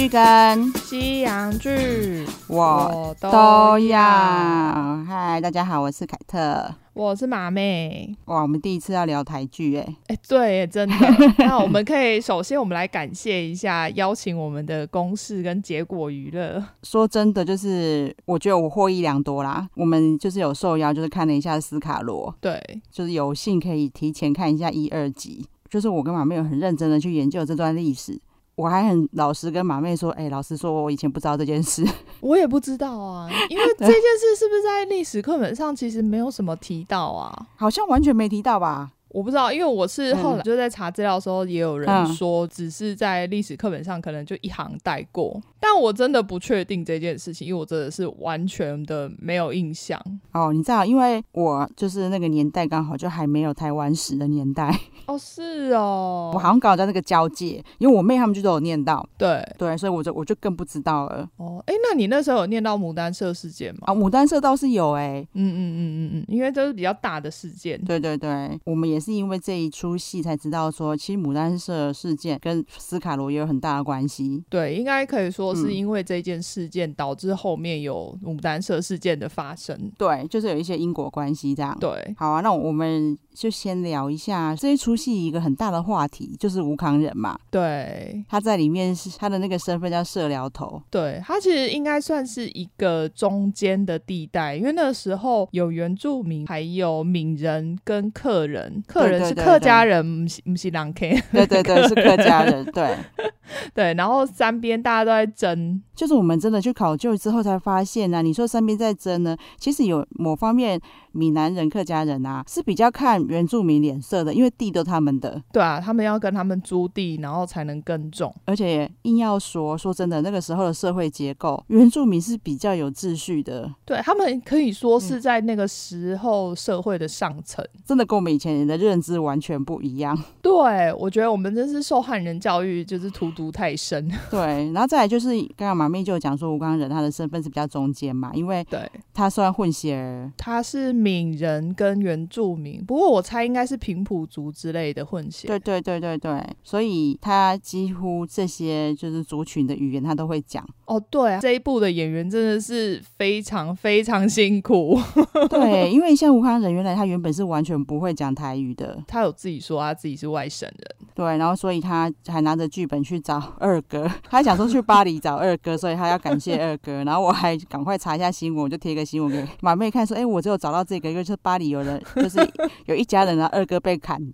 剧跟西洋剧我都要。嗨，大家好，我是凯特，我是马妹。哇，我们第一次要聊台剧哎，哎，对，真的。那我们可以首先我们来感谢一下邀请我们的公式跟结果娱乐。说真的，就是我觉得我获益良多啦。我们就是有受邀，就是看了一下斯卡罗，对，就是有幸可以提前看一下一二集。就是我跟马妹有很认真的去研究这段历史，我还很老实跟马妹说，哎、欸，老实说，我以前不知道这件事，我也不知道啊，因为 这件事是不是在历史课本上其实没有什么提到啊？好像完全没提到吧。我不知道，因为我是后来就在查资料的时候，也有人说，只是在历史课本上可能就一行带过，但我真的不确定这件事情，因为我真的是完全的没有印象。哦，你知道，因为我就是那个年代刚好就还没有台湾史的年代。哦，是哦，我好像刚好在那个交界，因为我妹他们就都有念到。对对，所以我就我就更不知道了。哦，哎，那你那时候有念到牡丹社事件吗？啊、哦，牡丹社倒是有哎、欸，嗯嗯嗯嗯嗯，因为都是比较大的事件。对对对，我们也是因为这一出戏才知道说，其实牡丹社事件跟斯卡罗也有很大的关系。对，应该可以说是因为这件事件导致后面有牡丹社事件的发生。对，就是有一些因果关系这样。对，好啊，那我们就先聊一下这一出戏一个很大的话题，就是吴康仁嘛。对，他在里面是他的那个身份叫社寮头。对，他其实应该算是一个中间的地带，因为那个时候有原住民，还有闽人跟客人，客人是客家人，不是不是朗 K，。对对对，是客家人。对 对，然后三边大家都在争，就是我们真的去考究之后才发现呢、啊。你说三边在争呢，其实有某方面。闽南人、客家人啊，是比较看原住民脸色的，因为地都他们的。对啊，他们要跟他们租地，然后才能耕种。而且硬要说，说真的，那个时候的社会结构，原住民是比较有秩序的。对，他们可以说是在那个时候社会的上层，嗯，真的跟我们以前人的认知完全不一样。对，我觉得我们真是受汉人教育，就是荼毒太深。对，然后再来就是刚刚马妹就讲说，吴刚人他的身份是比较中间嘛，因为对他算混血儿，他是。闽人跟原住民，不过我猜应该是平埔族之类的混血。对对对对对，所以他几乎这些就是族群的语言他都会讲。哦，对啊，这一部的演员真的是非常非常辛苦。对，因为像吴康仁，原来他原本是完全不会讲台语的。他有自己说他自己是外省人。对，然后所以他还拿着剧本去找二哥，他还想说去巴黎找二哥，所以他要感谢二哥。然后我还赶快查一下新闻，我就贴个新闻给马妹看，说：“哎，我只有找到这个，因为是巴黎有人，就是有一家人啊，二哥被砍。”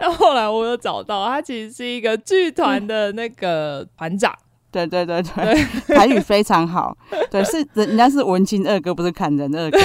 然后后来我有找到，他其实是一个剧团的那个团长。对对对对，对台语非常好。对，是人家是文青二哥，不是砍人二哥。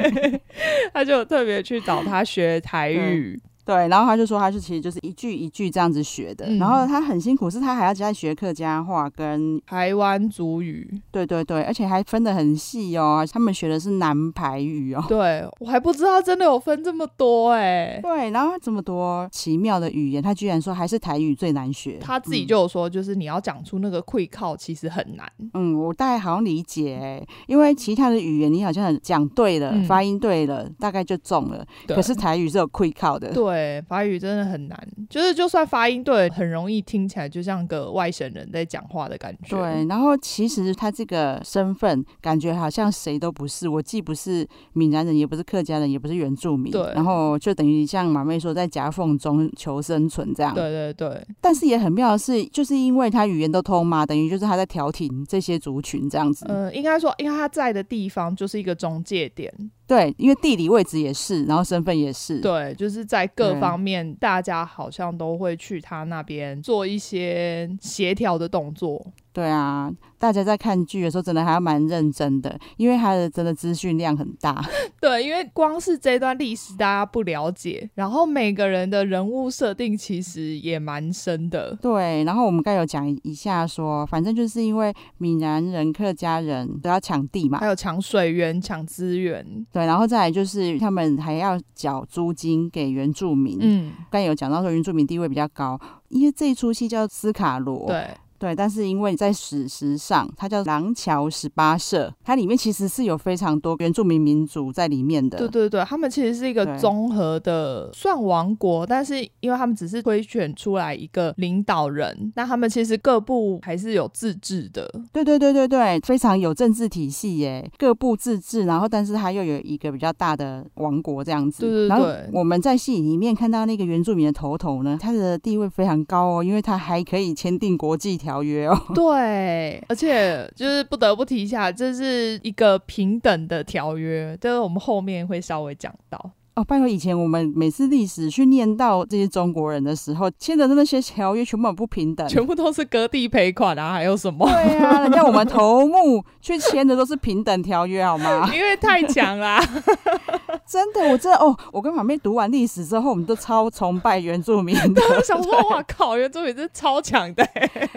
他就特别去找他学台语。对，然后他就说，他是其实就是一句一句这样子学的。嗯、然后他很辛苦，是他还要再学客家话跟台湾族语。对对对，而且还分得很细哦。他们学的是南排语哦。对，我还不知道真的有分这么多哎。对，然后这么多奇妙的语言，他居然说还是台语最难学。他自己就有说，就是你要讲出那个会靠，其实很难。嗯，我大概好像理解哎，因为其他的语言你好像讲对了，嗯、发音对了，大概就中了。可是台语是有会靠的。对。对，法语真的很难，就是就算发音对，很容易听起来就像个外省人在讲话的感觉。对，然后其实他这个身份感觉好像谁都不是，我既不是闽南人，也不是客家人，也不是原住民。对，然后就等于像马妹说，在夹缝中求生存这样。对对对。但是也很妙的是，就是因为他语言都通嘛，等于就是他在调停这些族群这样子。嗯、呃，应该说，因为他在的地方就是一个中介点。对，因为地理位置也是，然后身份也是。对，就是在各方面，大家好像都会去他那边做一些协调的动作。对啊，大家在看剧的时候，真的还要蛮认真的，因为他的真的资讯量很大。对，因为光是这段历史大家不了解，然后每个人的人物设定其实也蛮深的。对，然后我们该有讲一下说，反正就是因为闽南人、客家人都要抢地嘛，还有抢水源、抢资源。对，然后再来就是他们还要缴租金给原住民。嗯，刚有讲到说原住民地位比较高，因为这一出戏叫斯卡罗。对。对，但是因为在史实上，它叫廊桥十八社，它里面其实是有非常多原住民民族在里面的。对对对，他们其实是一个综合的算王国，但是因为他们只是推选出来一个领导人，那他们其实各部还是有自治的。对对对对对，非常有政治体系耶，各部自治，然后但是它又有一个比较大的王国这样子。对对对。然后我们在戏里面看到那个原住民的头头呢，他的地位非常高哦，因为他还可以签订国际条条约哦。对，而且就是不得不提一下，这是一个平等的条约，这个我们后面会稍微讲到。哦，拜托，以前我们每次历史去念到这些中国人的时候，签的那些条约全部不平等，全部都是割地赔款啊，还有什么？对啊，人家我们 头目去签的都是平等条约，好吗？因为太强啦，真的，我真的哦，我跟马妹读完历史之后，我们都超崇拜原住民的，想说哇靠，原住民是超强的。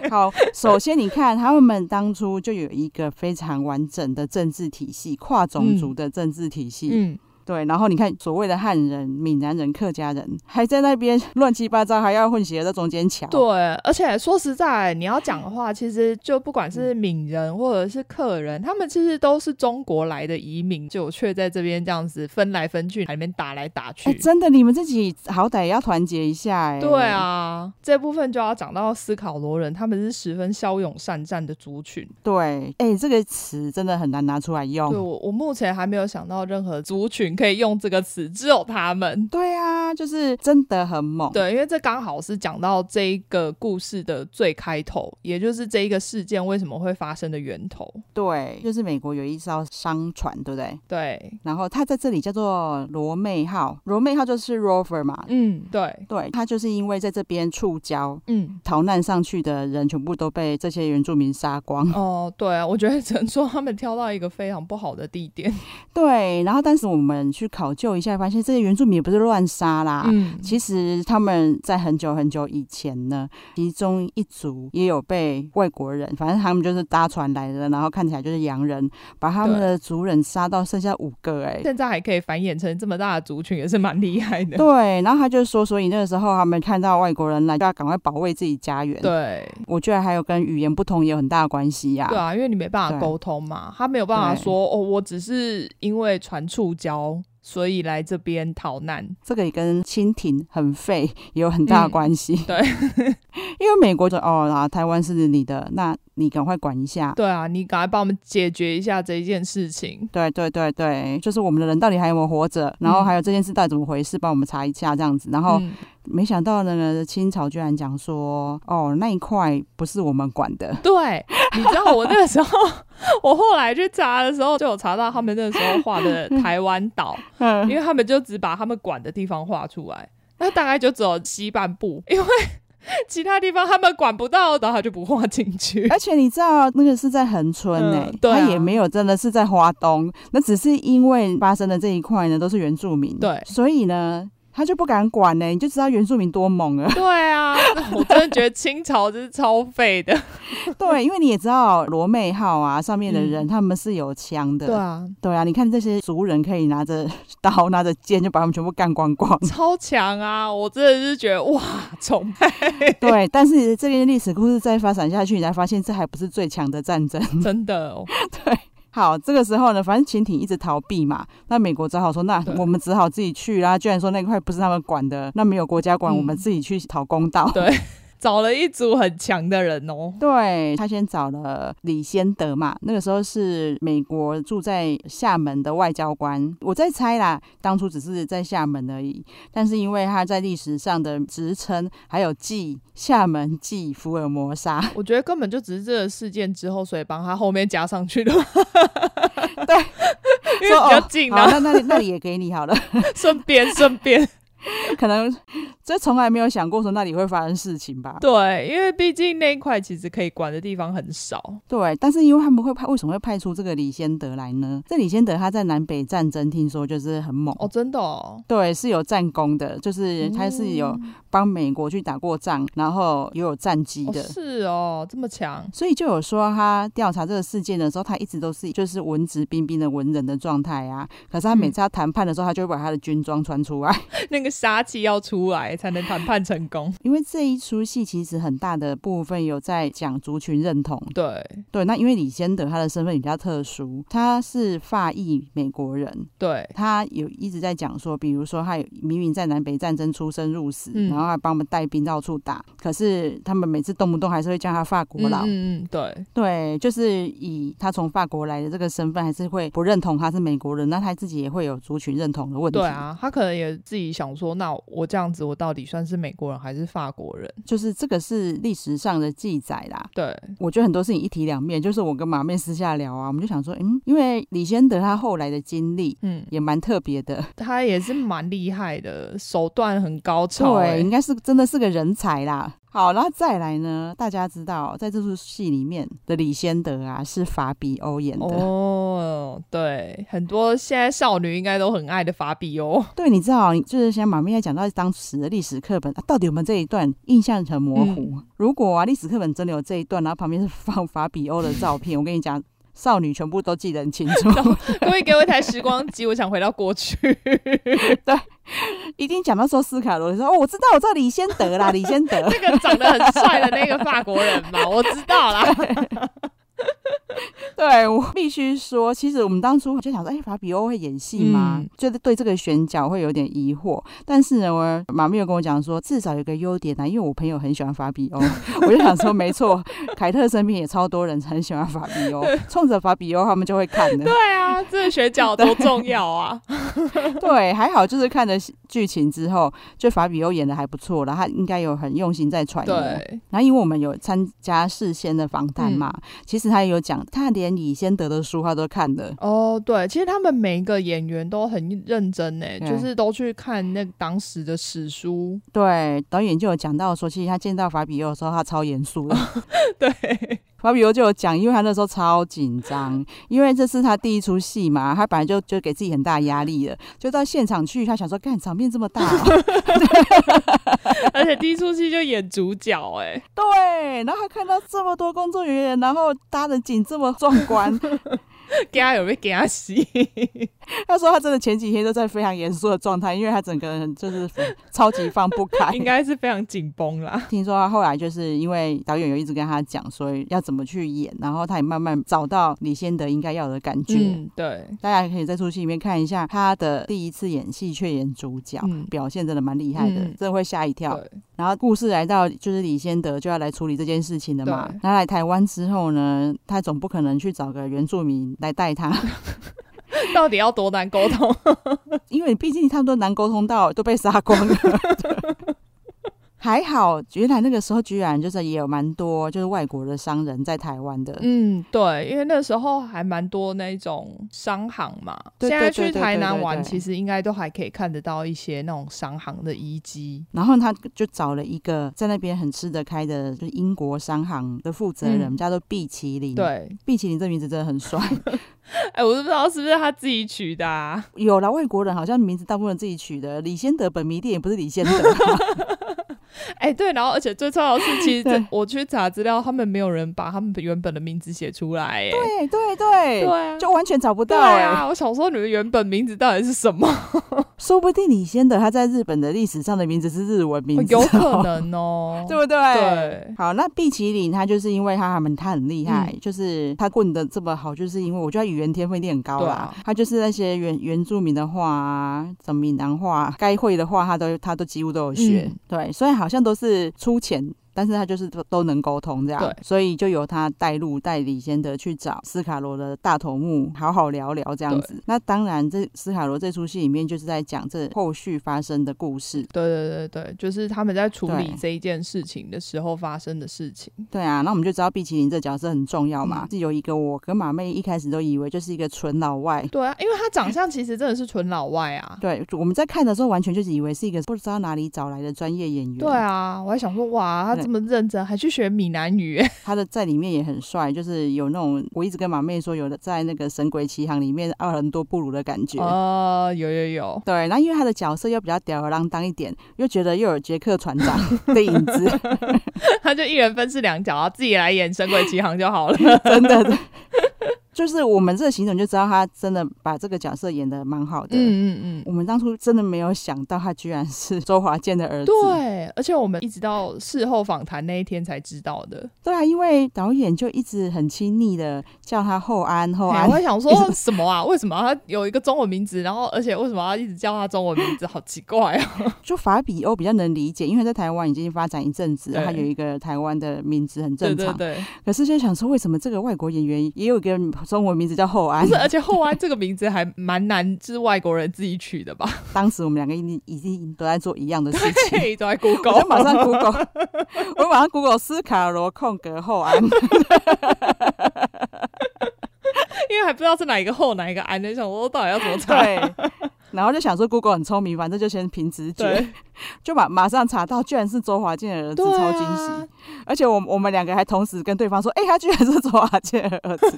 好，首先你看，他们当初就有一个非常完整的政治体系，跨种族的政治体系。嗯。嗯对，然后你看所谓的汉人、闽南人、客家人还在那边 乱七八糟，还要混血在中间抢。对，而且说实在，你要讲的话，其实就不管是闽人或者是客人，他们其实都是中国来的移民，就却在这边这样子分来分去，里面打来打去。真的，你们自己好歹也要团结一下哎。对啊，这部分就要讲到斯考罗人，他们是十分骁勇善战的族群。对，哎，这个词真的很难拿出来用。对，我我目前还没有想到任何族群。可以用这个词，只有他们。对啊，就是真的很猛。对，因为这刚好是讲到这一个故事的最开头，也就是这一个事件为什么会发生的源头。对，就是美国有一艘商船，对不对？对。然后它在这里叫做罗妹号，罗妹号就是 Rover 嘛。嗯，对。对，它就是因为在这边触礁，嗯，逃难上去的人全部都被这些原住民杀光。哦，对啊，我觉得只能说他们挑到一个非常不好的地点。对，然后但是我们。去考究一下，发现这些原住民也不是乱杀啦。嗯，其实他们在很久很久以前呢，其中一族也有被外国人，反正他们就是搭船来的，然后看起来就是洋人，把他们的族人杀到剩下五个。哎，现在还可以繁衍成这么大的族群，也是蛮厉害的。对，然后他就说，所以那个时候他们看到外国人来，就要赶快保卫自己家园。对，我觉得还有跟语言不同也有很大的关系呀。对啊，因为你没办法沟通嘛，他没有办法说哦，我只是因为传触礁。所以来这边逃难，这个也跟清廷很废也有很大的关系。嗯、对，因为美国就哦，啊，台湾是你的，那你赶快管一下。对啊，你赶快帮我们解决一下这一件事情。对对对对，就是我们的人到底还有没有活着？然后还有这件事到底怎么回事？帮我们查一下这样子。然后。嗯没想到那个清朝居然讲说，哦，那一块不是我们管的。对，你知道我那个时候，我后来去查的时候，就有查到他们那个时候画的 台湾岛，嗯，因为他们就只把他们管的地方画出来，那大概就只有西半部，因为其他地方他们管不到，然后他就不画进去。而且你知道那个是在恒春呢、欸，他、也没有真的是在花东，那只是因为发生的这一块呢都是原住民，对，所以呢。他就不敢管呢、欸，你就知道原住民多猛了。对啊，我真的觉得清朝真是超废的。对，因为你也知道罗妹号啊，上面的人、嗯、他们是有枪的。对啊，对啊，你看这些族人可以拿着刀、拿着剑，就把他们全部干光光，超强啊！我真的是觉得哇，崇拜。对，但是这边历史故事再发展下去，你才发现这还不是最强的战争。真的、哦，对。好，这个时候呢，反正潜艇一直逃避嘛，那美国只好说，那我们只好自己去啦。居然说那块不是他们管的，那没有国家管，嗯、我们自己去讨公道。对。找了一组很强的人哦，对，他先找了李先德嘛，那个时候是美国住在厦门的外交官，我在猜啦，当初只是在厦门而已，但是因为他在历史上的职称还有继厦门继福尔摩沙，我觉得根本就只是这个事件之后，所以帮他后面加上去的，对，因为比较近啊，那那里那里也给你好了，顺 便顺便。可能这从来没有想过说那里会发生事情吧？对，因为毕竟那一块其实可以管的地方很少。对，但是因为他们会派，为什么会派出这个李先德来呢？这李先德他在南北战争听说就是很猛哦，真的哦。对，是有战功的，就是他是有帮美国去打过仗，然后也有战绩的。哦。是哦，这么强。所以就有说他调查这个事件的时候，他一直都是就是文质彬彬的文人的状态啊。可是他每次他谈判的时候，他就会把他的军装穿出来，那个杀气要出来。来才能谈判成功。因为这一出戏其实很大的部分有在讲族群认同。对对，那因为李先德他的身份比较特殊，他是法裔美国人。对，他有一直在讲说，比如说他有明明在南北战争出生入死，嗯、然后还帮我们带兵到处打，可是他们每次动不动还是会叫他法国佬。嗯嗯，对对，就是以他从法国来的这个身份，还是会不认同他是美国人，那他自己也会有族群认同的问题。对啊，他可能也自己想说，那我这样子，我到底算是美国人还是法国人？就是这个是历史上的记载啦。对，我觉得很多事情一体两面。就是我跟马妹私下聊啊，我们就想说，嗯，因为李先德他后来的经历，嗯，也蛮特别的。他也是蛮厉害的，手段很高超，欸，对，应该是真的是个人才啦。好，然后再来呢？大家知道，在这出戏里面的李先德啊，是法比欧演的。哦，对，很多现在少女应该都很爱的法比欧。对，你知道，就是像马妹在讲到当时的历史课本，啊，到底有没有这一段印象很模糊？嗯、如果啊，历史课本真的有这一段，然后旁边是放法比欧的照片，我跟你讲，少女全部都记得很清楚。可以给我一台时光机，我想回到过去。对。一定讲到说斯卡罗，你说哦，我知道，我知道李先德啦，李先德 那个长得很帅的那个法国人嘛，我知道啦。对，我必须说，其实我们当初就想说，哎、欸，法比欧会演戏吗？嗯、就是对这个选角会有点疑惑。但是呢，我马妹有跟我讲说，至少有个优点啊，因为我朋友很喜欢法比欧，我就想说，没错，凯特身边也超多人很喜欢法比欧，冲着法比欧他们就会看的。对啊，这个选角多重要啊！对，还好就是看了剧情之后，就法比欧演的还不错了，他应该有很用心在揣摩。对，然后因为我们有参加事先的访谈嘛，嗯、其实他也有讲，他连李先德的书他都看的。哦，对，其实他们每一个演员都很认真呢，就是都去看那当时的史书。对，导演就有讲到说，其实他见到法比欧的时候，他超严肃的。对。法比欧就有讲，因为他那时候超紧张，因为这是他第一出戏嘛，他本来就就给自己很大压力了，就到现场去，他想说，干场面这么大，喔，而且第一出戏就演主角，欸，哎，对，然后他看到这么多工作人员，然后搭的景这么壮观。给他有没有给他洗？他说他真的前几天都在非常严肃的状态，因为他整个人就是超级放不开，应该是非常紧绷啦。听说他后来就是因为导演有一直跟他讲所以要怎么去演，然后他也慢慢找到李先德应该要的感觉。嗯，对，大家可以在出戏里面看一下他的第一次演戏却演主角，嗯、表现真的蛮厉害的，嗯、真的会吓一跳。对然后故事来到就是李先德就要来处理这件事情了嘛。他对来台湾之后呢，他总不可能去找个原住民来带他，到底要多难沟通？因为毕竟他们都难沟通到都被杀光了。还好，原来那个时候居然就是也有蛮多就是外国的商人在台湾的。嗯，对，因为那时候还蛮多那种商行嘛。现在去台南玩，其实应该都还可以看得到一些那种商行的遗迹。然后他就找了一个在那边很吃得开的，就是英国商行的负责人，嗯、叫做毕奇林。对，毕奇林这名字真的很帅。哎、欸，我都不知道是不是他自己取的。啊。有了外国人，好像名字大部分自己取的。李先德本名店也不是李仙得。哎、欸，对，然后而且最重要的是，其实我去查资料，他们没有人把他们原本的名字写出来。哎，对对对，对啊，就完全找不到。哎啊，我想说你们原本名字到底是什么？说不定李先德他在日本的历史上的名字是日文名字，有可能哦，对不对？对。好，那毕奇林他就是因为他们他很厉害，嗯、就是他混的这么好，就是因为我觉得语言天分一定很高啦。啊、他就是那些原原住民的话啊，什么闽南话，该会的话他都他都几乎都有学。嗯、对，所以好像都是出钱。但是他就是都都能沟通这样，对所以就由他带路带李先德去找斯卡罗的大头目，好好聊聊这样子。那当然，这斯卡罗这出戏里面就是在讲这后续发生的故事。对对对对，就是他们在处理这一件事情的时候发生的事情。对啊，那我们就知道毕奇林这角色很重要嘛。是、嗯、有一个我跟马妹一开始都以为就是一个纯老外。对啊，因为他长相其实真的是纯老外啊。对，我们在看的时候完全就是以为是一个不知道哪里找来的专业演员。对啊，我还想说哇，他这么认真，还去学闽南语，他的在里面也很帅，就是有那种我一直跟马妹说，有的在那个《神鬼奇航》里面奥伦多布鲁的感觉。哦，有有有，对，然后因为他的角色又比较吊儿郎当一点，又觉得又有杰克船长的影子，他就一人分饰两角，自己来演《神鬼奇航》就好了，真的。就是我们这个行程就知道他真的把这个角色演的蛮好的。嗯嗯嗯，我们当初真的没有想到他居然是周华健的儿子。对，而且我们一直到事后访谈那一天才知道的。对啊，因为导演就一直很亲昵的叫他后安后安。我会想说 什么啊？为什么他有一个中文名字？然后而且为什么要一直叫他中文名字？好奇怪啊！就法比欧比较能理解，因为在台湾已经发展一阵子，他有一个台湾的名字很正常。对，对，对。可是就想说，为什么这个外国演员也有一个中文名字叫后安？不是，而且后安这个名字还蛮难，是外国人自己取的吧？当时我们两个已经已经都在做一样的事情，都在 Google，我就马上 Google，我马上 Google 斯卡罗空格厚安，因为还不知道是哪一个后哪一个安，就想我到底要怎么猜。然后就想说，Google 很聪明，反正就先凭直觉，就马马上查到，居然是周华健的儿子，超惊喜！啊、而且我我们两个还同时跟对方说，哎、欸，他居然是周华健的儿子，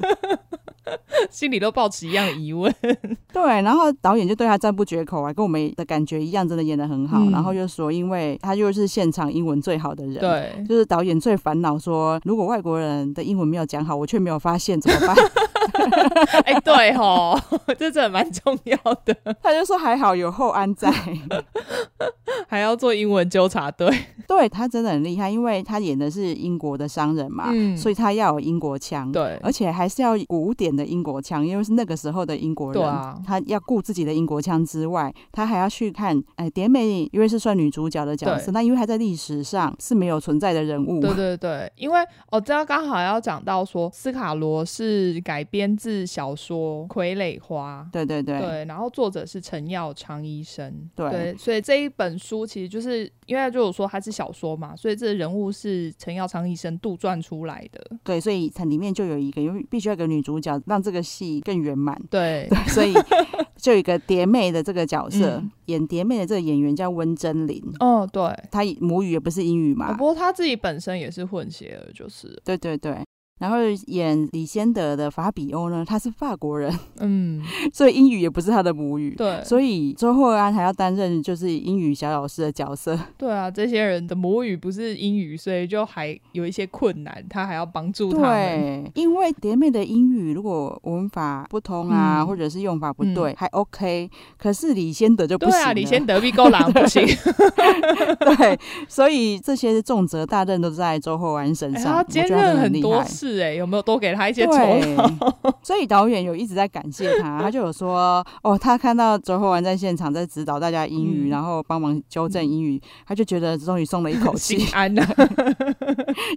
心里都抱持一样的疑问。对，然后导演就对他赞不绝口啊，跟我们的感觉一样，真的演的很好。嗯、然后就说，因为他又是现场英文最好的人，对，就是导演最烦恼说，如果外国人的英文没有讲好，我却没有发现怎么办？哎、欸，对吼，这真的蛮重要的。他就说还好有后安在，还要做英文纠察队。对，他真的很厉害，因为他演的是英国的商人嘛，嗯、所以他要有英国腔，对，而且还是要古典的英国腔，因为是那个时候的英国人，啊、他要顾自己的英国腔之外，他还要去看，哎，典美因为是算女主角的角色，那因为她在历史上是没有存在的人物，对对对，因为我知道刚好要讲到说斯卡罗是改编自小说《傀儡花》，对对对，对，然后作者是陈耀昌医生，对，对，所以这一本书其实就是因为就有说他是。小说嘛，所以这个人物是陈耀昌医生杜撰出来的。对，所以它里面就有一个，因为必须要有个女主角，让这个戏更圆满。对，对，所以 就有一个蝶妹的这个角色，嗯、演蝶妹的这个演员叫温贞菱。哦，对，她母语也不是英语嘛，不过她自己本身也是混血儿，就是。对对对。然后演李先德的法比欧呢，他是法国人，嗯，所以英语也不是他的母语，对，所以周厚安还要担任就是英语小老师的角色，对啊，这些人的母语不是英语，所以就还有一些困难，他还要帮助他们。对，因为蝶妹的英语如果文法不通啊，嗯、或者是用法不对，嗯、还 OK，可是李先德就不行，对啊，李先德比够狼不行，对，所以这些重责大任都在周厚安身上，欸、他兼任很多事。是哎，有没有多给他一些酬劳？所以导演有一直在感谢他，他就有说哦，他看到周厚安在现场在指导大家英语，嗯、然后帮忙纠正英语，他就觉得终于松了一口气，心安了。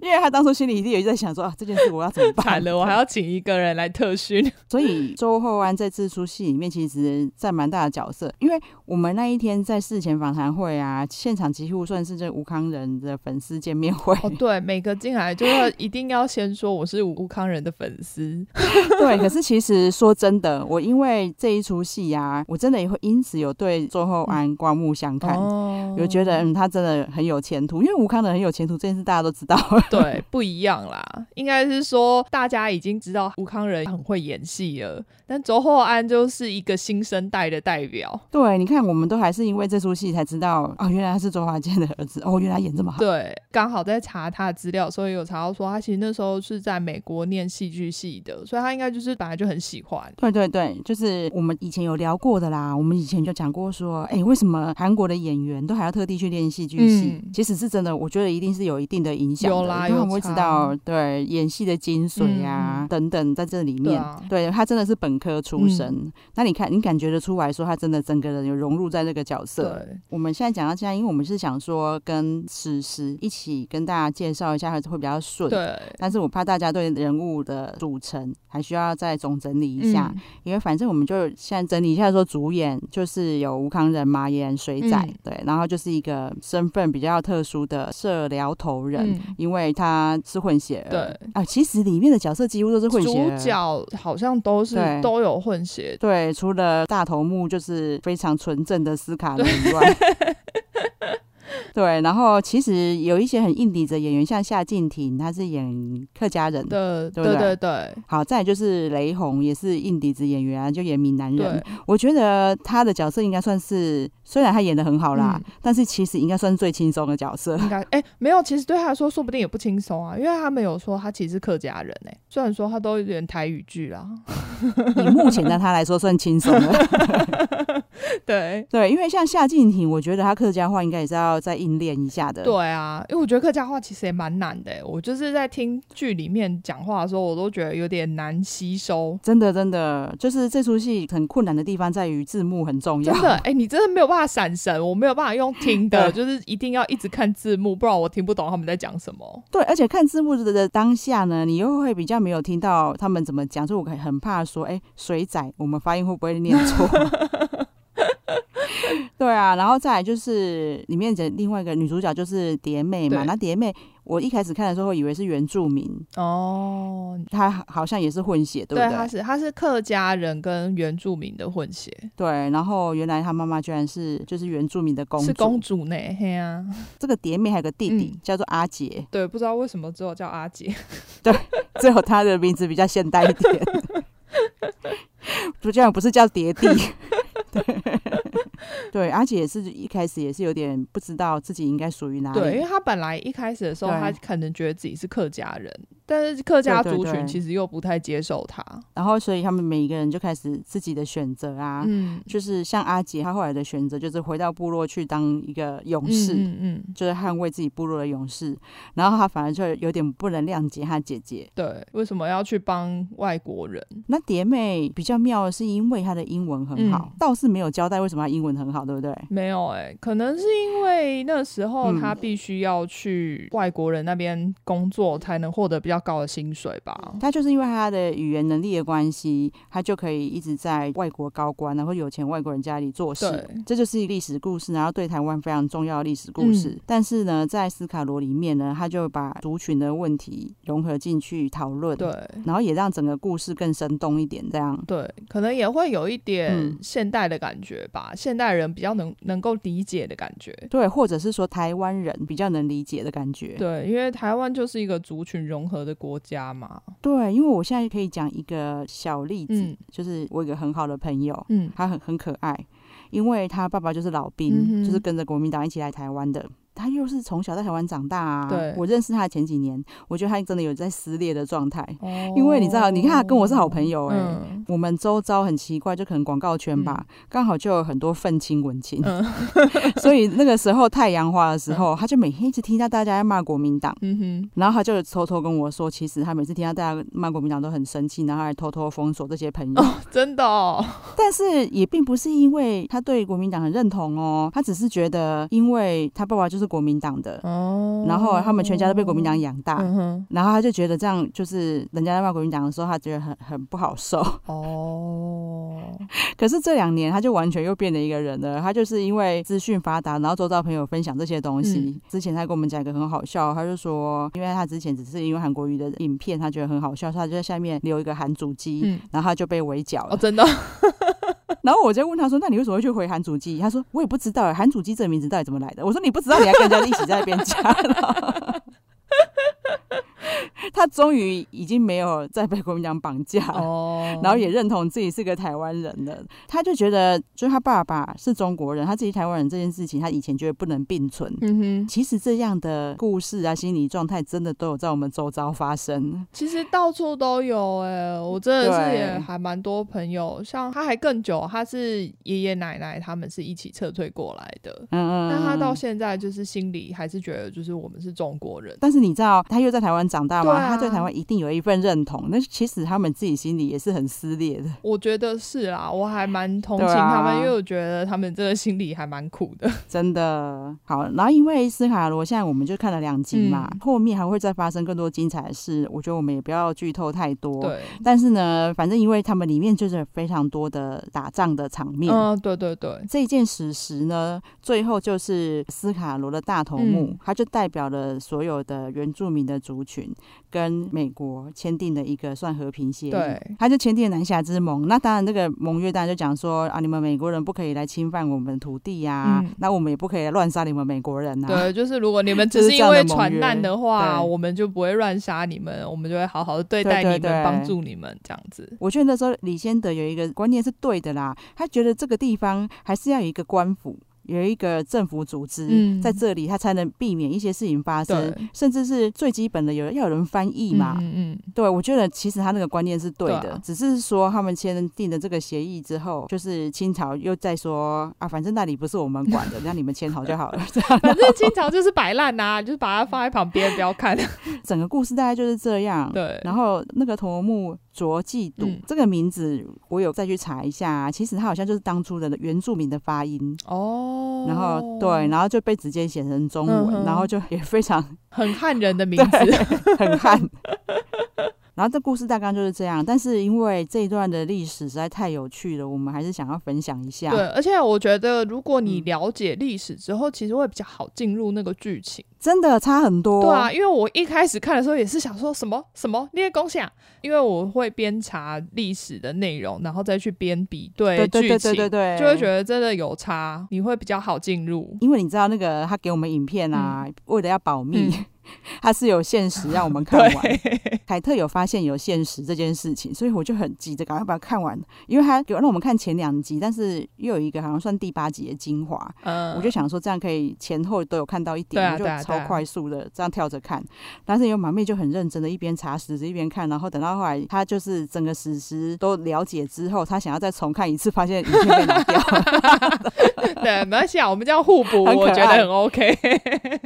因为他当初心里一定有在想说啊，这件事我要怎么办？惨了，我还要请一个人来特训。所以周厚安在这出戏里面其实占蛮大的角色，因为我们那一天在事前访谈会啊，现场几乎算是这吴康仁的粉丝见面会。哦，对，每个进来就要一定要先说。我是吴康仁的粉丝，对。可是其实说真的，我因为这一出戏呀，我真的也会因此有对周厚安刮目相看，哦、有觉得嗯，他真的很有前途。因为吴康仁很有前途这件事大家都知道，对，不一样啦。应该是说大家已经知道吴康仁很会演戏了，但周厚安就是一个新生代的代表。对，你看，我们都还是因为这出戏才知道哦，原来他是周华健的儿子哦，原来演这么好。对，刚好在查他的资料，所以有查到说他其实那时候是在。在美国念戏剧系的，所以他应该就是本来就很喜欢。对对对，就是我们以前有聊过的啦。我们以前就讲过说，哎、欸，为什么韩国的演员都还要特地去练戏剧系？嗯、其实是真的，我觉得一定是有一定的影响。有啦，有他们会知道，对演戏的精髓啊、嗯、等等，在这里面，对，他真的是本科出身。嗯、那你看，你感觉得出来说，他真的整个人有融入在这个角色。对，我们现在讲到现在，因为我们是想说跟史诗一起跟大家介绍一下，会比较顺。对，但是我怕大家对人物的组成还需要再总整理一下，嗯、因为反正我们就现在整理一下，说主演就是有吴康仁嘛，演水仔，嗯、对，然后就是一个身份比较特殊的社寮头人，嗯、因为他是混血儿，对。啊，其实里面的角色几乎都是混血儿，主角好像都是都有混血，对，除了大头目就是非常纯正的斯卡罗以外。对，然后其实有一些很硬底子的演员，像夏静婷，她是演客家人的，对对对对。好，再就是雷洪，也是硬底子演员啊，就演闽南人。我觉得他的角色应该算是，虽然他演的很好啦，嗯、但是其实应该算是最轻松的角色。应该，哎，没有，其实对他来说，说不定也不轻松啊，因为他没有说他其实是客家人哎、欸，虽然说他都演台语剧啦。以目前的他来说，算轻松了。对对，因为像夏静婷，我觉得他客家话应该也是要再硬练一下的。对啊，因为我觉得客家话其实也蛮难的。我就是在听剧里面讲话的时候，我都觉得有点难吸收。真的，真的，就是这出戏很困难的地方在于字幕很重要。真的，哎、欸，你真的没有办法闪神，我没有办法用听的，就是一定要一直看字幕，不然我听不懂他们在讲什么。对，而且看字幕的当下呢，你又会比较没有听到他们怎么讲，所以我很怕说，哎、欸，水仔，我们发音会不会念错？对啊，然后再来就是里面的另外一个女主角就是蝶妹嘛。那蝶妹，我一开始看的时候以为是原住民哦，她好像也是混血，对不对？对，她是她是客家人跟原住民的混血。对，然后原来她妈妈居然是就是原住民的公主，是公主呢。嘿啊，这个蝶妹还有个弟弟、嗯、叫做阿杰。对，不知道为什么只有叫阿杰。对，只有他的名字比较现代一点。不，这样不是叫蝶弟。对。对，而且也是一开始也是有点不知道自己应该属于哪里。对，因为他本来一开始的时候，他可能觉得自己是客家人，但是客家族群其实又不太接受他。然后，所以他们每一个人就开始自己的选择啊，嗯，就是像阿杰，他后来的选择就是回到部落去当一个勇士，嗯，嗯，嗯，就是捍卫自己部落的勇士。然后他反而就有点不能谅解他姐姐，对，为什么要去帮外国人？那蝶妹比较妙的是，因为她的英文很好，嗯、倒是没有交代为什么她英文很好。对不对？没有哎、欸，可能是因为那时候她必须要去外国人那边工作，才能获得比较高的薪水吧。他就是因为他的语言能力的关系，他就可以一直在外国高官，然后有钱外国人家里做事。对这就是历史故事，然后对台湾非常重要的历史故事。嗯、但是呢，在斯卡罗里面呢，他就把族群的问题融合进去讨论，对，然后也让整个故事更生动一点。这样对，可能也会有一点现代的感觉吧，嗯、现代人。比较能能够理解的感觉，对，或者是说台湾人比较能理解的感觉，对，因为台湾就是一个族群融合的国家嘛。对，因为我现在可以讲一个小例子，嗯、就是我一个很好的朋友，嗯，他很很可爱，因为他爸爸就是老兵，嗯、就是跟着国民党一起来台湾的。他又是从小在台湾长大啊！对，我认识他的前几年，我觉得他真的有在撕裂的状态。哦，因为你知道，你看他跟我是好朋友哎、欸，嗯、我们周遭很奇怪，就可能广告圈吧，刚、嗯、好就有很多愤青文青，嗯、所以那个时候太阳花的时候，嗯、他就每天一直听到大家在骂国民党，嗯哼，然后他就偷偷跟我说，其实他每次听到大家骂国民党都很生气，然后还偷偷封锁这些朋友。哦、真的哦，但是也并不是因为他对国民党很认同哦，他只是觉得，因为他爸爸就是国民党的哦，然后他们全家都被国民党养大，嗯、然后他就觉得这样就是人家在骂国民党的时候，他觉得很很不好受。哦。可是这两年他就完全又变了一个人了，他就是因为资讯发达，然后周遭朋友分享这些东西。嗯、之前他跟我们讲一个很好笑，他就说，因为他之前只是因为韩国瑜的影片，他觉得很好笑，所以他就在下面留一个韩主机，嗯、然后他就被围剿了。哦，真的。然后我就问他说：“那你为什么会去回韩主机？”他说：“我也不知道，韩主机这个名字到底怎么来的？”我说：“你不知道，你还跟人家一起在那边讲了。” 他终于已经没有再被国民党绑架，oh. 然后也认同自己是个台湾人了。他就觉得，就是他爸爸是中国人，他自己台湾人这件事情，他以前觉得不能并存。嗯哼、mm，hmm. 其实这样的故事啊，心理状态真的都有在我们周遭发生。其实到处都有哎、欸，我真的是也还蛮多朋友，像他还更久，他是爷爷奶奶他们是一起撤退过来的。嗯嗯，但他到现在就是心里还是觉得，就是我们是中国人。但是你知道，他又在台湾长大吗？他对台湾一定有一份认同，那其实他们自己心里也是很撕裂的。我觉得是啊，我还蛮同情他们，啊、因为我觉得他们这个心里还蛮苦的。真的好，然后因为斯卡罗现在我们就看了两集嘛，嗯、后面还会再发生更多精彩的事。我觉得我们也不要剧透太多。对，但是呢，反正因为他们里面就是非常多的打仗的场面。嗯，对对对。这件史实呢，最后就是斯卡罗的大头目，嗯、他就代表了所有的原住民的族群。跟美国签订的一个算和平协议，对，他就签订南下之盟。那当然，这个盟约当然就讲说啊，你们美国人不可以来侵犯我们土地呀、啊嗯，那我们也不可以乱杀你们美国人呐、啊。对，就是如果你们 只是因为船难的话，的我们就不会乱杀你们，我们就会好好的对待你们，帮助你们这样子。我觉得那时候李先德有一个观念是对的啦，他觉得这个地方还是要有一个官府。有一个政府组织在这里，他才能避免一些事情发生，嗯、甚至是最基本的有要有人翻译嘛。嗯嗯，对，我觉得其实他那个观念是对的，只是说他们签订了这个协议之后，就是清朝又在说啊，反正那里不是我们管的，让你们签好就好了。反正清朝就是摆烂呐，就是把它放在旁边不要看。整个故事大概就是这样。对，然后那个头目。卓记度、嗯、这个名字，我有再去查一下、啊，其实他好像就是当初的原住民的发音哦。然后对，然后就被直接写成中文、嗯，然后就也非常很汉人的名字，很汉。然后这故事大纲就是这样，但是因为这一段的历史实在太有趣了，我们还是想要分享一下。对，而且我觉得如果你了解历史之后、嗯，其实会比较好进入那个剧情。真的差很多。对啊，因为我一开始看的时候也是想说什么什么那些东西啊，因为我会边查历史的内容，然后再去边比对剧情，对对对对对对，就会觉得真的有差，你会比较好进入。因为你知道那个他给我们影片啊，嗯、为了要保密。嗯 他是有限时让我们看完，凯特有发现有限时这件事情，所以我就很急着赶快把它看完，因为他有让我们看前两集，但是又有一个好像算第八集的精华，嗯，我就想说这样可以前后都有看到一点，我就超快速的这样跳着看，但是有马妹就很认真的一边查史实一边看，然后等到后来她就是整个史实都了解之后，她想要再重看一次，发现影片被拿掉了，对，没关系啊，我们这样互补，我觉得很 OK，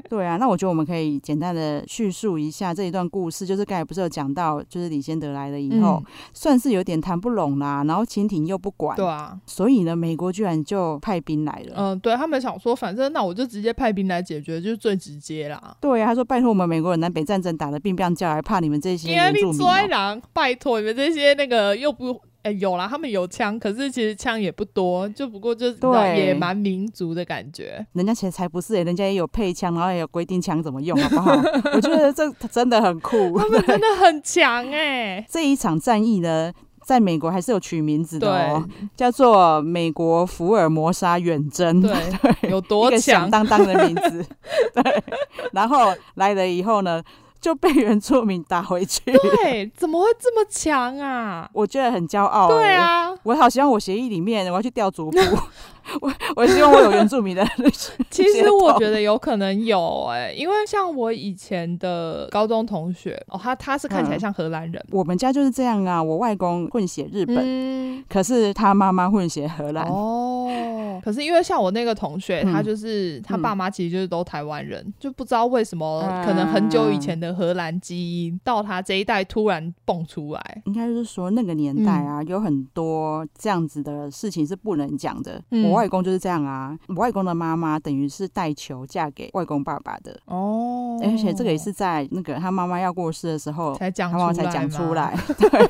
对啊，那我觉得我们可以简单的叙述一下这一段故事，就是刚才不是有讲到，就是李先德来了以后，嗯、算是有点谈不拢啦，然后清廷又不管，对啊，所以呢，美国居然就派兵来了。嗯，对他们想说，反正那我就直接派兵来解决，就是最直接啦。对啊，他说拜托我们美国人南北战争打得兵兵叫，还怕你们这些原住民、喔？拜托你们这些那个又不。哎、欸，有啦，他们有枪，可是其实枪也不多，就不过就是野蛮民族的感觉。人家其实才不是、欸，人家也有配枪，然后也有规定枪怎么用，好不好？我觉得这真的很酷，他们真的很强哎、欸。这一场战役呢，在美国还是有取名字的哦，叫做美国福尔摩沙远征。对，对有多强？响当当的名字。对，然后来了以后呢？就被原住民打回去。对，怎么会这么强啊？我觉得很骄傲、欸。对啊，我好希望我协议里面我要去调族谱。我我希望我有原住民的其实我觉得有可能有哎、欸，因为像我以前的高中同学哦，他他是看起来像荷兰人、嗯。我们家就是这样啊，我外公混血日本，嗯、可是他妈妈混血荷兰。哦，可是因为像我那个同学，嗯、他就是他爸妈其实就是都台湾人、嗯，就不知道为什么，可能很久以前的荷兰基因到他这一代突然蹦出来。应该就是说那个年代啊，嗯、有很多这样子的事情是不能讲的。嗯。我外公就是这样啊，我外公的妈妈等于是带球嫁给外公爸爸的。哦，而且这个也是在那个他妈妈要过世的时候才讲，他妈妈才讲出来，对，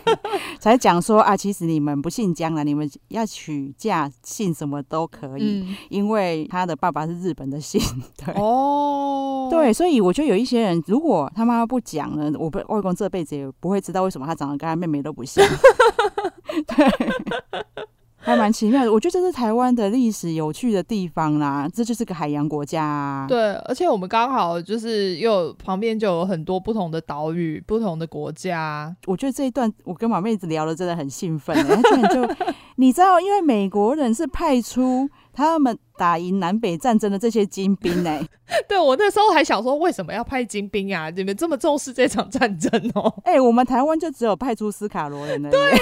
才讲说啊，其实你们不姓江了，你们要娶嫁姓什么都可以，嗯，因为他的爸爸是日本的姓，对。哦，对，所以我觉得有一些人，如果他妈妈不讲呢，我不外公这辈子也不会知道为什么他长得跟他妹妹都不像，对。还蛮奇妙的，我觉得这是台湾的历史有趣的地方啦。这就是个海洋国家啊。对，而且我们刚好就是又旁边就有很多不同的岛屿、不同的国家。我觉得这一段我跟马妹子聊的真的很兴奋，欸，而且就 你知道，因为美国人是派出。他们打赢南北战争的这些精兵呢、欸？对，我那时候还想说，为什么要派精兵啊？你们这么重视这场战争哦、喔？哎、欸，我们台湾就只有派出斯卡罗人呢。对啊，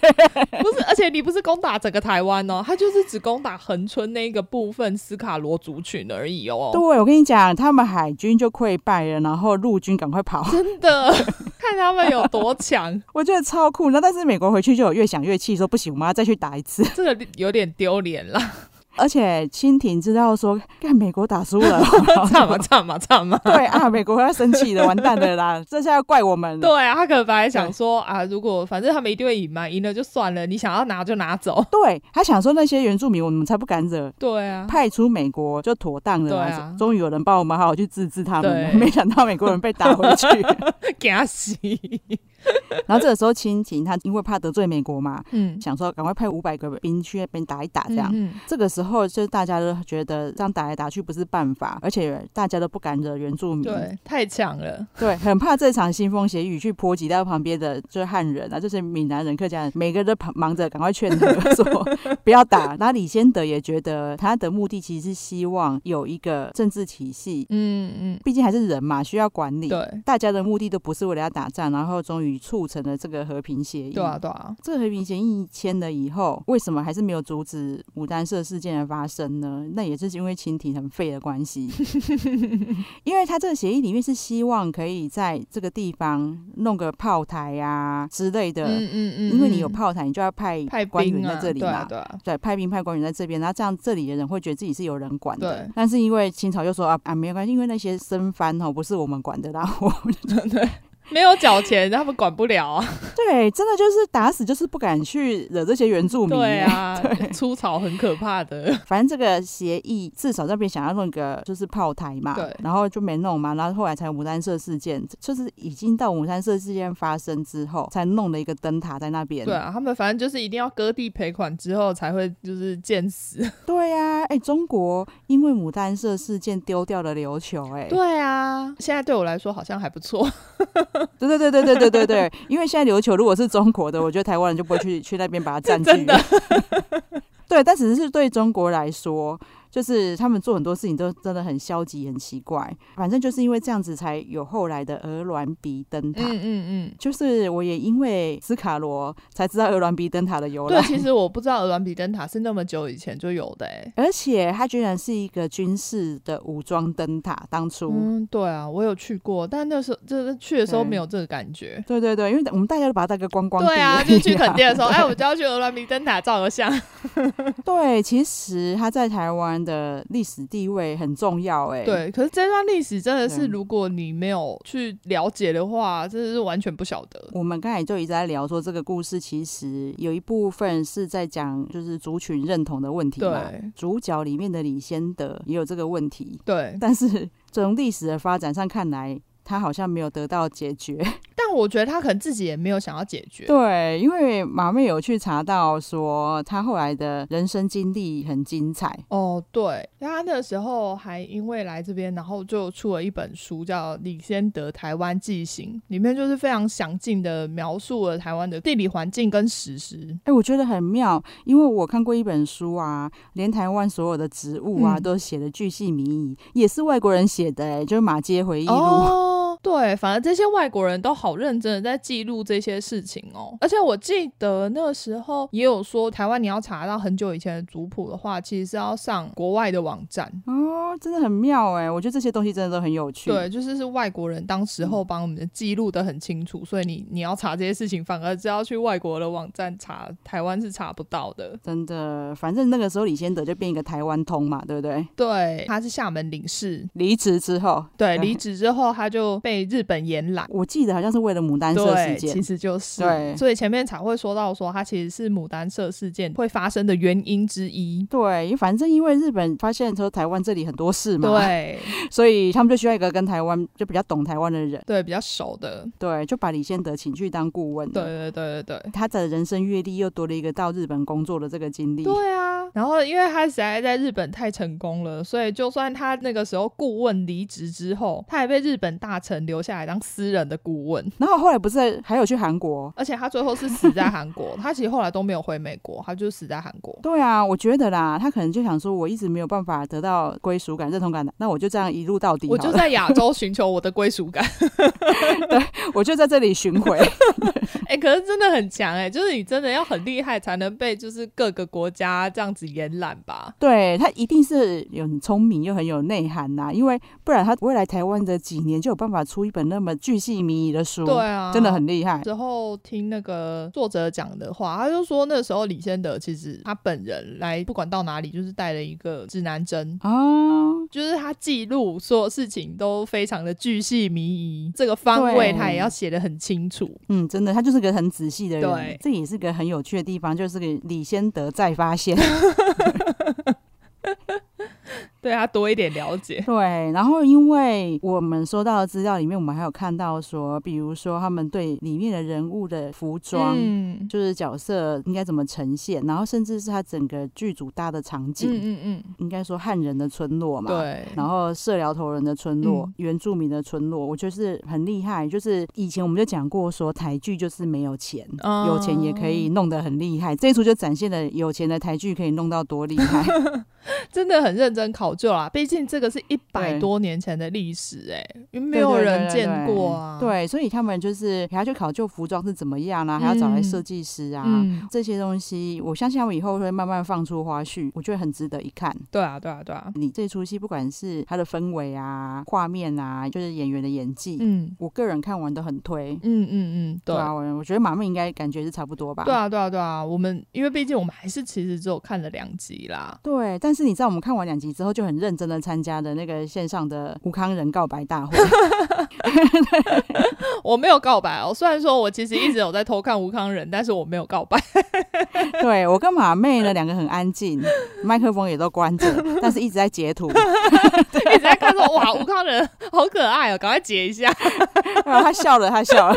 对，不是，而且你不是攻打整个台湾哦、喔，他就是只攻打恒村那个部分斯卡罗族群而已哦、喔。对，我跟你讲，他们海军就溃败了，然后陆军赶快跑。真的，看他们有多强，我觉得超酷。那但是美国回去就有越想越气，说不行，我们要再去打一次。这个有点丢脸了。而且清廷知道说，看美国打输了，惨嘛惨嘛惨嘛，对啊，美国要生气了，完蛋了啦，这下要怪我们了。对啊，他可能本来想说啊，如果反正他们一定会赢嘛，赢了就算了，你想要拿就拿走。对，他想说那些原住民我们才不敢惹。对啊，派出美国就妥当了。对啊，终于有人帮我们好好去治治他们，没想到美国人被打回去，给死。然后这个时候，清廷他因为怕得罪美国嘛，嗯，想说赶快派五百个兵去那边打一打，这样。嗯嗯、这个时候，就大家都觉得这样打来打去不是办法，而且大家都不敢惹原住民，对，太强了，对，很怕这场腥风血雨去波及到旁边的就是汉人啊，就是闽南人、客家人，每个人都忙着赶快劝和，说 不要打。那李先德也觉得他的目的其实是希望有一个政治体系，嗯嗯，毕竟还是人嘛，需要管理。对，大家的目的都不是为了要打仗，然后终于。促成了这个和平协议。对啊，对啊。这个和平协议签了以后，为什么还是没有阻止牡丹社事件的发生呢？那也就是因为清廷很废的关系。因为他这个协议里面是希望可以在这个地方弄个炮台啊之类的。嗯嗯嗯。因为你有炮台，你就要派派官员在这里嘛。对啊，对啊。对，派兵派官员在这边，然后这样这里的人会觉得自己是有人管的。对。但是因为清朝又说啊啊没有关系，因为那些生番哦不是我们管的，然后我们 对。没有缴钱，他们管不了啊。对，真的就是打死就是不敢去惹这些原住民。对啊，对，出草很可怕的。反正这个协议至少这边想要弄个就是炮台嘛，对，然后就没弄嘛，然后后来才有牡丹社事件，就是已经到牡丹社事件发生之后，才弄了一个灯塔在那边。对啊，他们反正就是一定要割地赔款之后才会就是见死。对呀、啊，哎、欸，中国因为牡丹社事件丢掉了琉球、欸，哎，对啊，现在对我来说好像还不错。对对对对对对对对，因为现在琉球如果是中国的，我觉得台湾人就不会去去那边把它占据。真的 对，但只是对中国来说。就是他们做很多事情都真的很消极、很奇怪。反正就是因为这样子，才有后来的鹅銮鼻灯塔。嗯嗯嗯。就是我也因为斯卡罗才知道鹅銮鼻灯塔的由来。对，其实我不知道鹅銮鼻灯塔是那么久以前就有的哎。而且它居然是一个军事的武装灯塔，当初。嗯，对啊，我有去过，但那时候就是去的时候没有这个感觉。对对对，因为我们大家都把它当个观光地。对啊，就是去垦丁的时候，哎，我们就要去鹅銮鼻灯塔照个相。对，其实它在台湾的历史地位很重要，欸，哎，对。可是这段历史真的是，如果你没有去了解的话，真的是完全不晓得。我们刚才就一直在聊说，这个故事其实有一部分是在讲，就是族群认同的问题嘛。对，主角里面的李先德也有这个问题。对，但是从历史的发展上看来。他好像没有得到解决，但我觉得他可能自己也没有想要解决。对，因为马妹有去查到说，他后来的人生经历很精彩。哦，对，他那个时候还因为来这边，然后就出了一本书，叫《李先德台湾纪行》，里面就是非常详尽的描述了台湾的地理环境跟史实。哎、欸，我觉得很妙，因为我看过一本书啊，连台湾所有的植物啊、嗯、都写的巨细靡遗，也是外国人写的、欸，哎，就是马街回忆录。哦对，反正这些外国人都好认真的在记录这些事情哦。而且我记得那个时候也有说，台湾你要查到很久以前的族谱的话，其实是要上国外的网站哦，真的很妙哎。我觉得这些东西真的都很有趣。对，就是是外国人当时候帮我们的记录的很清楚，嗯、所以你你要查这些事情，反而只要去外国的网站查，台湾是查不到的。真的，反正那个时候李先德就变一个台湾通嘛，对不对？对，他是厦门领事，离职之后，对，离职之后他就。被日本延揽，我记得好像是为了牡丹社事件，其实就是。对，所以前面才会说到说他其实是牡丹社事件会发生的原因之一。对，反正因为日本发现说台湾这里很多事嘛，对，所以他们就需要一个跟台湾就比较懂台湾的人，对，比较熟的，对，就把李先德请去当顾问。对对对对对，他的人生阅历又多了一个到日本工作的这个经历。对啊，然后因为他实在在日本太成功了，所以就算他那个时候顾问离职之后，他也被日本大臣留下来当。私人的顾问，然后后来不是还有去韩国，而且他最后是死在韩国。他其实后来都没有回美国，他就死在韩国。对啊，我觉得啦，他可能就想说，我一直没有办法得到归属感、认同感的，那我就这样一路到底。我就在亚洲寻求我的归属感。对，我就在这里巡回。哎、欸，可是真的很强哎、欸，就是你真的要很厉害才能被就是各个国家这样子延揽吧？对，他一定是有很聪明又很有内涵呐，因为不然他未来台湾的几年就有办法出一本那么巨细靡遗的书，对啊，真的很厉害。之后听那个作者讲的话，他就说那时候李先德其实他本人来不管到哪里，就是带了一个指南针啊，就是他记录所有事情都非常的巨细靡遗，这个方位他也要写的很清楚。嗯，真的，他就是个很仔细的人。对，这也是个很有趣的地方，就是个李先德再发现。对他多一点了解。对，然后因为我们收到的资料里面，我们还有看到说，比如说他们对里面的人物的服装，嗯，就是角色应该怎么呈现，然后甚至是他整个剧组搭的场景，嗯嗯嗯，应该说汉人的村落嘛，对，然后社寮头人的村落，嗯、原住民的村落，我觉得是很厉害。就是以前我们就讲过说，台剧就是没有钱，哦、有钱也可以弄得很厉害。这一出就展现了有钱的台剧可以弄到多厉害，真的很认真考。就啦，毕竟这个是一百多年前的历史哎、欸，因为没有人见过啊。对，所以他们就是还要去考究服装是怎么样啊，嗯、还要找来设计师啊，嗯、这些东西，我相信他们以后会慢慢放出花絮，我觉得很值得一看。对啊，对啊，对啊。你这出戏不管是它的氛围啊、画面啊，就是演员的演技，嗯，我个人看完都很推。嗯嗯嗯，对啊，我我觉得马妹应该感觉是差不多吧。对啊，对啊，对啊。我们因为毕竟我们还是其实只有看了两集啦。对，但是你知道我们看完两集之后就。就很认真的参加的那个线上的吴康仁告白大会，我没有告白哦。虽然说我其实一直有在偷看吴康仁，但是我没有告白。对，我跟马妹呢两个很安静，麦克风也都关着，但是一直在截图，一直在看说哇，吴康仁好可爱哦，赶快截一下。然后他笑了，他笑了。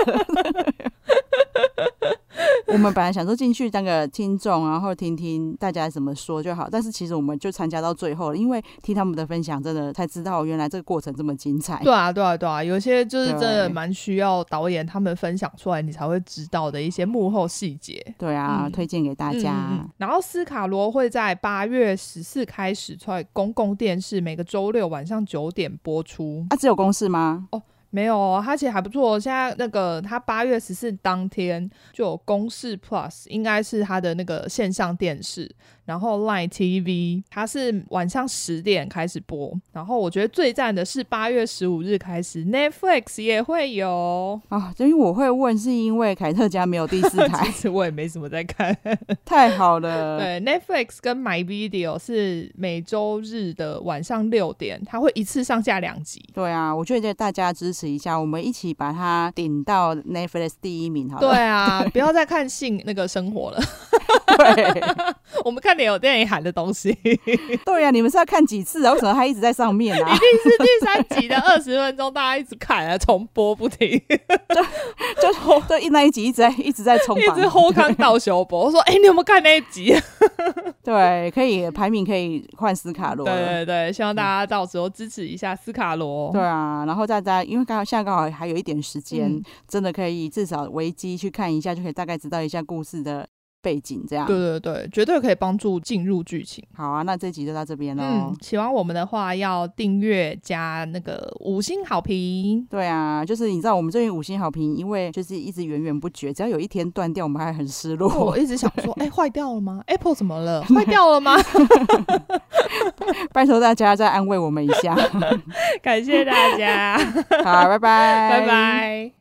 我们本来想说进去当个听众，然后听听大家怎么说就好，但是其实我们就参加到最后了，因为听他们的分享，真的才知道原来这个过程这么精彩。对啊，对啊，对啊，有些就是真的蛮需要导演他们分享出来，你才会知道的一些幕后细节。对啊，嗯、推荐给大家。然后斯卡罗会在八月十四开始在公共电视每个周六晚上九点播出。啊，只有公视吗？哦。没有哦，他其实还不错。现在那个它八月十四当天就有公示 Plus，应该是它的那个线上电视。然后 Line TV 它是晚上十点开始播，然后我觉得最赞的是八月十五日开始 Netflix 也会有啊。因为我会问，是因为凯特家没有第四 台，其实我也没什么在看。太好了，对 Netflix 跟 My Video 是每周日的晚上六点，它会一次上下两集。对啊，我觉得大家支持一下，我们一起把它顶到 Netflix 第一名好了。对啊，不要再看性那个生活了。对，我们看你有电影喊的东西。对呀、啊，你们是要看几次啊？为什么他一直在上面啊？一定是第三集的二十分钟，大家一直看啊，重播不停。就就就一那一集一直在一直在重 播，一直后康到修播。我说，哎、欸，你有没有看那一集？对，可以排名可以换斯卡罗。对对对，希望大家到时候支持一下斯卡罗。对啊，然后大家因为刚好现在刚好还有一点时间，嗯、真的可以至少维基去看一下，就可以大概知道一下故事的。背景这样，对对对，绝对可以帮助进入剧情。好啊，那这集就到这边喽。嗯，喜欢我们的话，要订阅加那个五星好评。对啊，就是你知道我们这边五星好评，因为就是一直源源不绝，只要有一天断掉，我们还很失落。我一直想 说，哎、欸，坏掉了吗？Apple 怎么了？坏掉了吗？拜托大家再安慰我们一下，感谢大家。好，拜拜，拜拜。